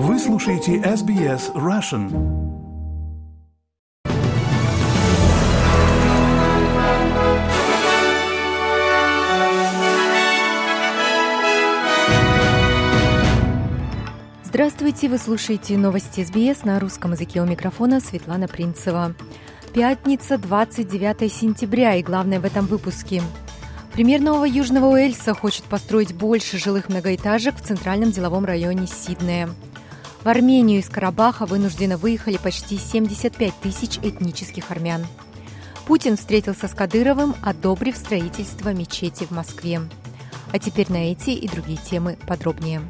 Вы слушаете SBS Russian. Здравствуйте, вы слушаете новости СБС на русском языке у микрофона Светлана Принцева. Пятница, 29 сентября, и главное в этом выпуске. Премьер Нового Южного Уэльса хочет построить больше жилых многоэтажек в центральном деловом районе Сиднея. В Армению из Карабаха вынужденно выехали почти 75 тысяч этнических армян. Путин встретился с Кадыровым, одобрив строительство мечети в Москве. А теперь на эти и другие темы подробнее.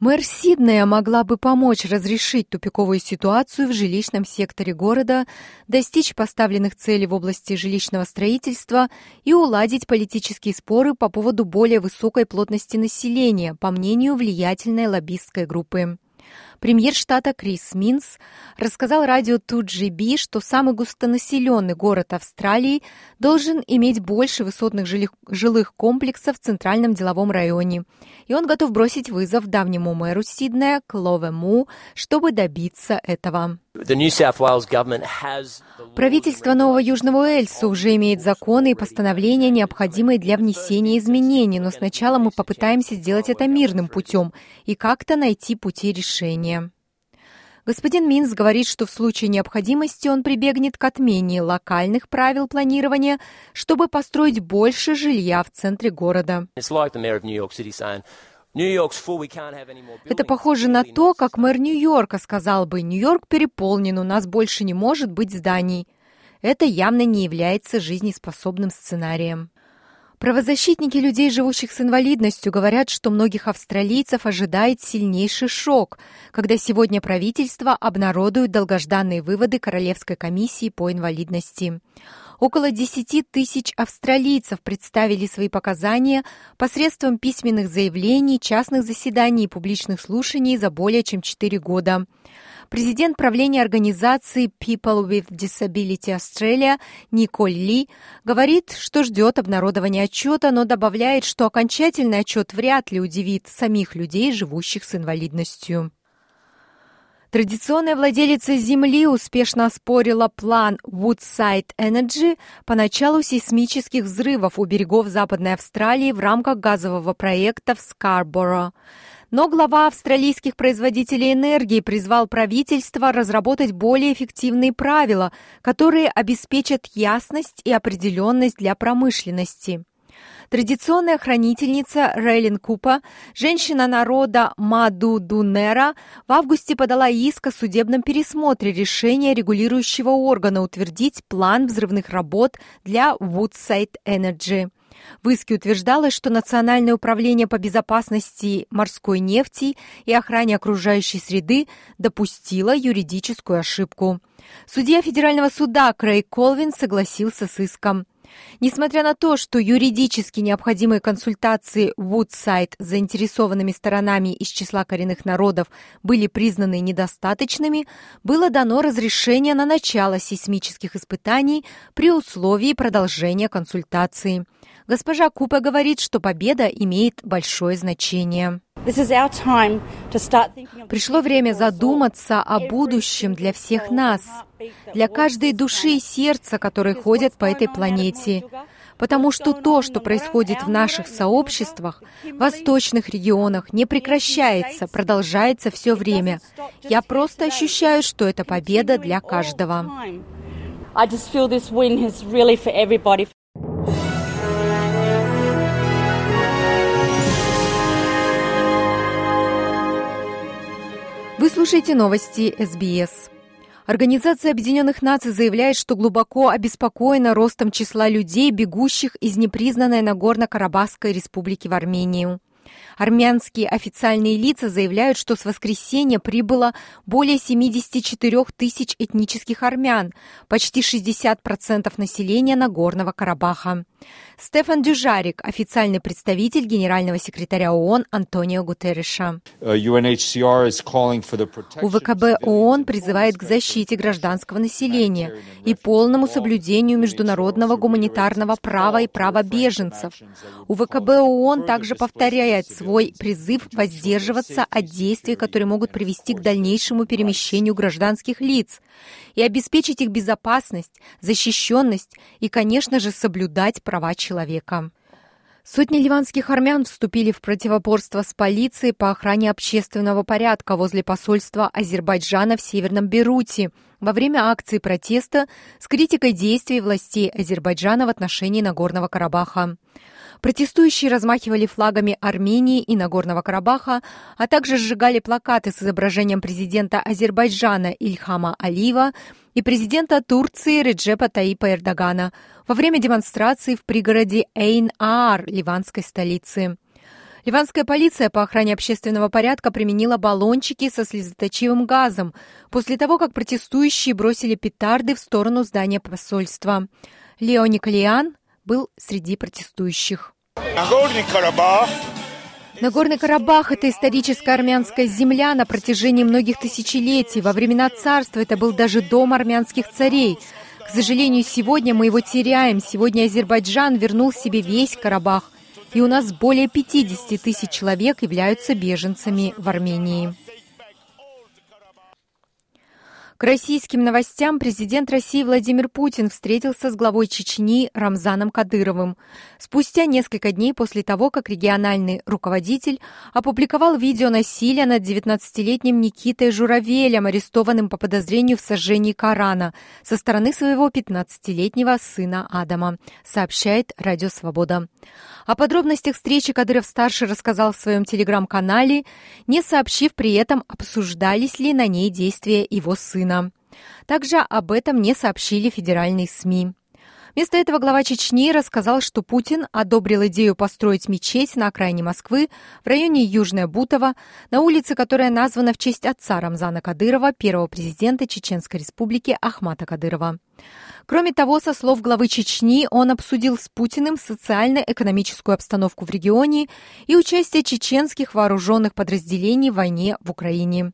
Мэр Сиднея могла бы помочь разрешить тупиковую ситуацию в жилищном секторе города, достичь поставленных целей в области жилищного строительства и уладить политические споры по поводу более высокой плотности населения, по мнению влиятельной лоббистской группы. Премьер штата Крис Минс рассказал радио 2GB, что самый густонаселенный город Австралии должен иметь больше высотных жилых, комплексов в центральном деловом районе. И он готов бросить вызов давнему мэру Сиднея Клове Му, чтобы добиться этого. Правительство Нового Южного Уэльса уже имеет законы и постановления, необходимые для внесения изменений, но сначала мы попытаемся сделать это мирным путем и как-то найти пути решения. Господин Минс говорит, что в случае необходимости он прибегнет к отмене локальных правил планирования, чтобы построить больше жилья в центре города. Это похоже на то, как мэр Нью-Йорка сказал бы, Нью-Йорк переполнен, у нас больше не может быть зданий. Это явно не является жизнеспособным сценарием. Правозащитники людей, живущих с инвалидностью, говорят, что многих австралийцев ожидает сильнейший шок, когда сегодня правительство обнародует долгожданные выводы Королевской комиссии по инвалидности. Около 10 тысяч австралийцев представили свои показания посредством письменных заявлений, частных заседаний и публичных слушаний за более чем 4 года. Президент правления организации People with Disability Australia Николь Ли говорит, что ждет обнародования отчета, но добавляет, что окончательный отчет вряд ли удивит самих людей, живущих с инвалидностью. Традиционная владелица земли успешно оспорила план Woodside Energy по началу сейсмических взрывов у берегов Западной Австралии в рамках газового проекта в Скарборо. Но глава австралийских производителей энергии призвал правительство разработать более эффективные правила, которые обеспечат ясность и определенность для промышленности. Традиционная хранительница Рейлин Купа, женщина народа Маду Дунера, в августе подала иск о судебном пересмотре решения регулирующего органа утвердить план взрывных работ для Woodside Energy. В иске утверждалось, что Национальное управление по безопасности морской нефти и охране окружающей среды допустило юридическую ошибку. Судья федерального суда Крейг Колвин согласился с иском. Несмотря на то, что юридически необходимые консультации Вудсайд с заинтересованными сторонами из числа коренных народов были признаны недостаточными, было дано разрешение на начало сейсмических испытаний при условии продолжения консультации. Госпожа Купа говорит, что победа имеет большое значение. Пришло время задуматься о будущем для всех нас, для каждой души и сердца, которые ходят по этой планете. Потому что то, что происходит в наших сообществах, восточных регионах, не прекращается, продолжается все время. Я просто ощущаю, что это победа для каждого. I just feel this win is really for everybody. Слушаете новости СБС. Организация Объединенных Наций заявляет, что глубоко обеспокоена ростом числа людей, бегущих из непризнанной Нагорно-Карабахской республики в Армению. Армянские официальные лица заявляют, что с воскресенья прибыло более 74 тысяч этнических армян, почти 60% населения Нагорного Карабаха. Стефан Дюжарик, официальный представитель генерального секретаря ООН Антонио Гутерреша. Uh, УВКБ ООН призывает к защите гражданского населения и полному соблюдению международного гуманитарного права и права беженцев. УВКБ ООН также повторяет повторяет свой призыв воздерживаться от действий, которые могут привести к дальнейшему перемещению гражданских лиц и обеспечить их безопасность, защищенность и, конечно же, соблюдать права человека. Сотни ливанских армян вступили в противоборство с полицией по охране общественного порядка возле посольства Азербайджана в Северном Беруте во время акции протеста с критикой действий властей Азербайджана в отношении Нагорного Карабаха. Протестующие размахивали флагами Армении и Нагорного Карабаха, а также сжигали плакаты с изображением президента Азербайджана Ильхама Алиева и президента Турции Реджепа Таипа Эрдогана во время демонстрации в пригороде Эйн-Аар, ливанской столицы. Ливанская полиция по охране общественного порядка применила баллончики со слезоточивым газом после того, как протестующие бросили петарды в сторону здания посольства. Лео Николиан был среди протестующих. Нагорный Карабах Нагорный Карабах – это историческая армянская земля на протяжении многих тысячелетий. Во времена царства это был даже дом армянских царей. К сожалению, сегодня мы его теряем. Сегодня Азербайджан вернул себе весь Карабах. И у нас более 50 тысяч человек являются беженцами в Армении. К российским новостям президент России Владимир Путин встретился с главой Чечни Рамзаном Кадыровым. Спустя несколько дней после того, как региональный руководитель опубликовал видео насилия над 19-летним Никитой Журавелем, арестованным по подозрению в сожжении Корана со стороны своего 15-летнего сына Адама, сообщает Радио Свобода. О подробностях встречи Кадыров-старший рассказал в своем телеграм-канале, не сообщив при этом, обсуждались ли на ней действия его сына. Также об этом не сообщили федеральные СМИ. Вместо этого глава Чечни рассказал, что Путин одобрил идею построить мечеть на окраине Москвы в районе Южная Бутово, на улице, которая названа в честь отца Рамзана Кадырова, первого президента Чеченской республики Ахмата Кадырова. Кроме того, со слов главы Чечни, он обсудил с Путиным социально-экономическую обстановку в регионе и участие чеченских вооруженных подразделений в войне в Украине.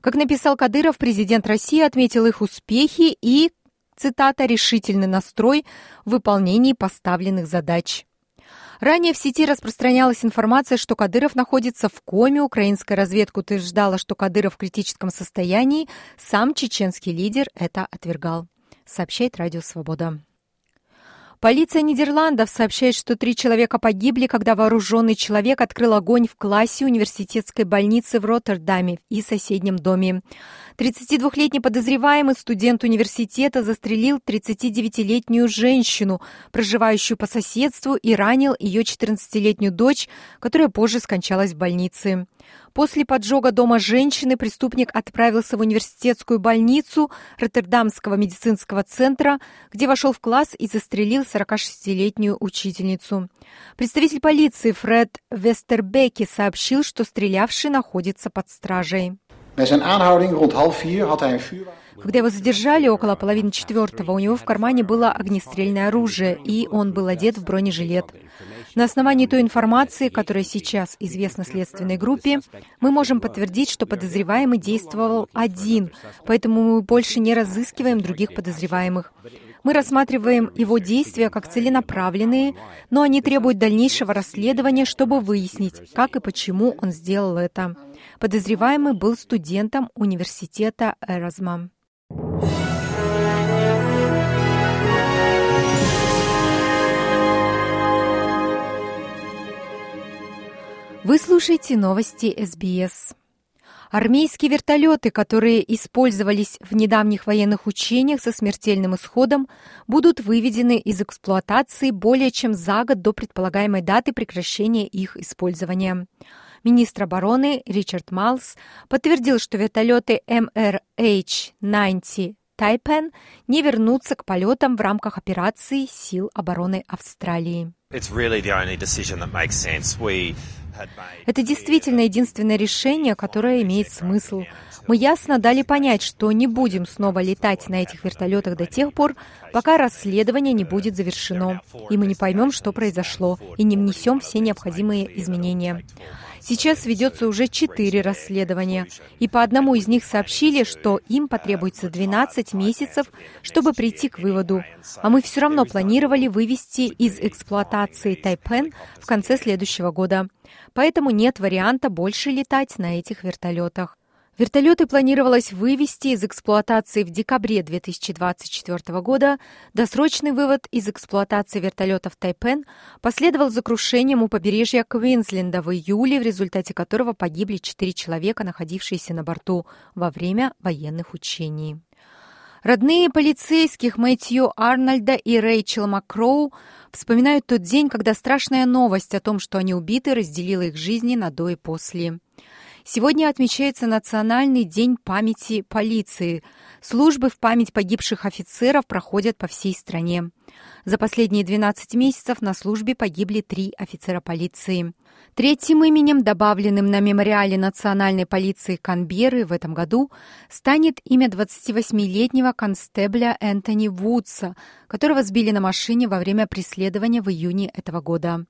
Как написал Кадыров, президент России отметил их успехи и, цитата, «решительный настрой в выполнении поставленных задач». Ранее в сети распространялась информация, что Кадыров находится в коме. Украинская разведка утверждала, что Кадыров в критическом состоянии. Сам чеченский лидер это отвергал сообщает Радио Свобода. Полиция Нидерландов сообщает, что три человека погибли, когда вооруженный человек открыл огонь в классе университетской больницы в Роттердаме и соседнем доме. 32-летний подозреваемый студент университета застрелил 39-летнюю женщину, проживающую по соседству, и ранил ее 14-летнюю дочь, которая позже скончалась в больнице. После поджога дома женщины преступник отправился в университетскую больницу Роттердамского медицинского центра, где вошел в класс и застрелил 46-летнюю учительницу. Представитель полиции Фред Вестербеки сообщил, что стрелявший находится под стражей. Когда его задержали около половины четвертого, у него в кармане было огнестрельное оружие, и он был одет в бронежилет. На основании той информации, которая сейчас известна следственной группе, мы можем подтвердить, что подозреваемый действовал один, поэтому мы больше не разыскиваем других подозреваемых. Мы рассматриваем его действия как целенаправленные, но они требуют дальнейшего расследования, чтобы выяснить, как и почему он сделал это. Подозреваемый был студентом университета Эразма. Вы слушаете новости СБС. Армейские вертолеты, которые использовались в недавних военных учениях со смертельным исходом, будут выведены из эксплуатации более чем за год до предполагаемой даты прекращения их использования. Министр обороны Ричард Малс подтвердил, что вертолеты MRH-90 Тайпен не вернутся к полетам в рамках операции сил обороны Австралии. Это действительно единственное решение, которое имеет смысл. Мы ясно дали понять, что не будем снова летать на этих вертолетах до тех пор, пока расследование не будет завершено, и мы не поймем, что произошло, и не внесем все необходимые изменения. Сейчас ведется уже четыре расследования, и по одному из них сообщили, что им потребуется 12 месяцев, чтобы прийти к выводу. А мы все равно планировали вывести из эксплуатации Тайпен в конце следующего года. Поэтому нет варианта больше летать на этих вертолетах. Вертолеты планировалось вывести из эксплуатации в декабре 2024 года. Досрочный вывод из эксплуатации вертолетов Тайпен последовал за крушением у побережья Квинсленда в июле, в результате которого погибли четыре человека, находившиеся на борту во время военных учений. Родные полицейских Мэтью Арнольда и Рэйчел Макроу вспоминают тот день, когда страшная новость о том, что они убиты, разделила их жизни на до и после. Сегодня отмечается Национальный день памяти полиции. Службы в память погибших офицеров проходят по всей стране. За последние 12 месяцев на службе погибли три офицера полиции. Третьим именем, добавленным на мемориале национальной полиции Канберы в этом году, станет имя 28-летнего констебля Энтони Вудса, которого сбили на машине во время преследования в июне этого года.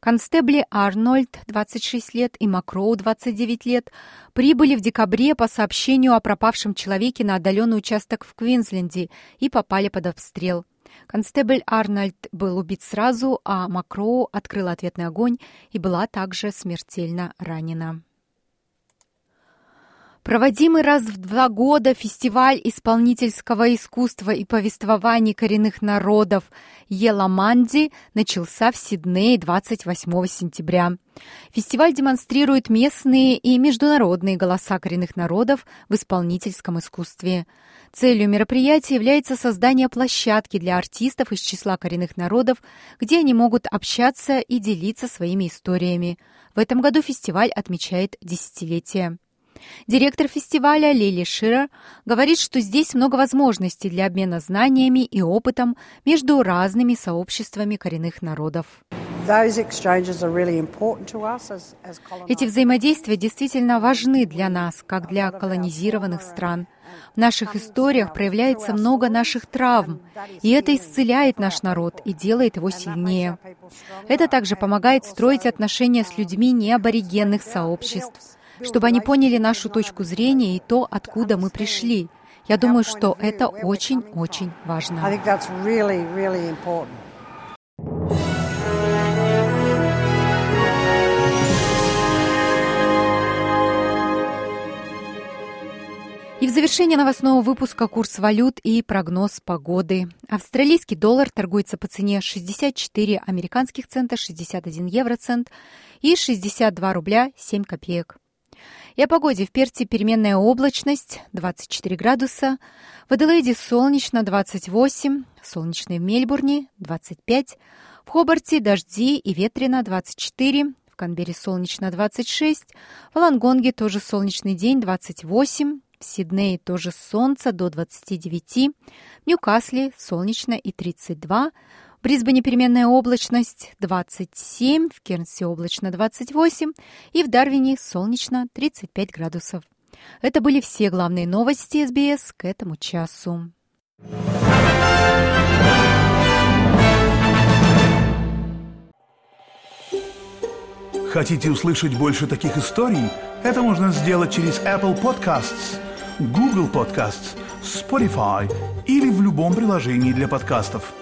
Констебли Арнольд, 26 лет, и Макроу, 29 лет, прибыли в декабре по сообщению о пропавшем человеке на отдаленный участок в Квинсленде и попали под обстрел. Констебль Арнольд был убит сразу, а Макроу открыл ответный огонь и была также смертельно ранена. Проводимый раз в два года фестиваль исполнительского искусства и повествований коренных народов Еламанди начался в Сиднее 28 сентября. Фестиваль демонстрирует местные и международные голоса коренных народов в исполнительском искусстве. Целью мероприятия является создание площадки для артистов из числа коренных народов, где они могут общаться и делиться своими историями. В этом году фестиваль отмечает десятилетие. Директор фестиваля Лили Ширер говорит, что здесь много возможностей для обмена знаниями и опытом между разными сообществами коренных народов. Эти взаимодействия действительно важны для нас, как для колонизированных стран. В наших историях проявляется много наших травм, и это исцеляет наш народ и делает его сильнее. Это также помогает строить отношения с людьми неаборигенных сообществ чтобы они поняли нашу точку зрения и то, откуда мы пришли. Я думаю, что это очень-очень важно. И в завершение новостного выпуска курс валют и прогноз погоды. Австралийский доллар торгуется по цене 64 американских цента, 61 евроцент и 62 рубля 7 копеек. И о погоде. В Перте переменная облачность 24 градуса, в Аделаиде солнечно 28, солнечный в Мельбурне 25, в Хобарте дожди и ветрено 24, в Канберре солнечно 26, в Лангонге тоже солнечный день 28, в Сиднее тоже солнце до 29, в Ньюкасле солнечно и 32, в Брисбене переменная облачность 27, в Кернсе облачно 28 и в Дарвине солнечно 35 градусов. Это были все главные новости СБС к этому часу. Хотите услышать больше таких историй? Это можно сделать через Apple Podcasts, Google Podcasts, Spotify или в любом приложении для подкастов.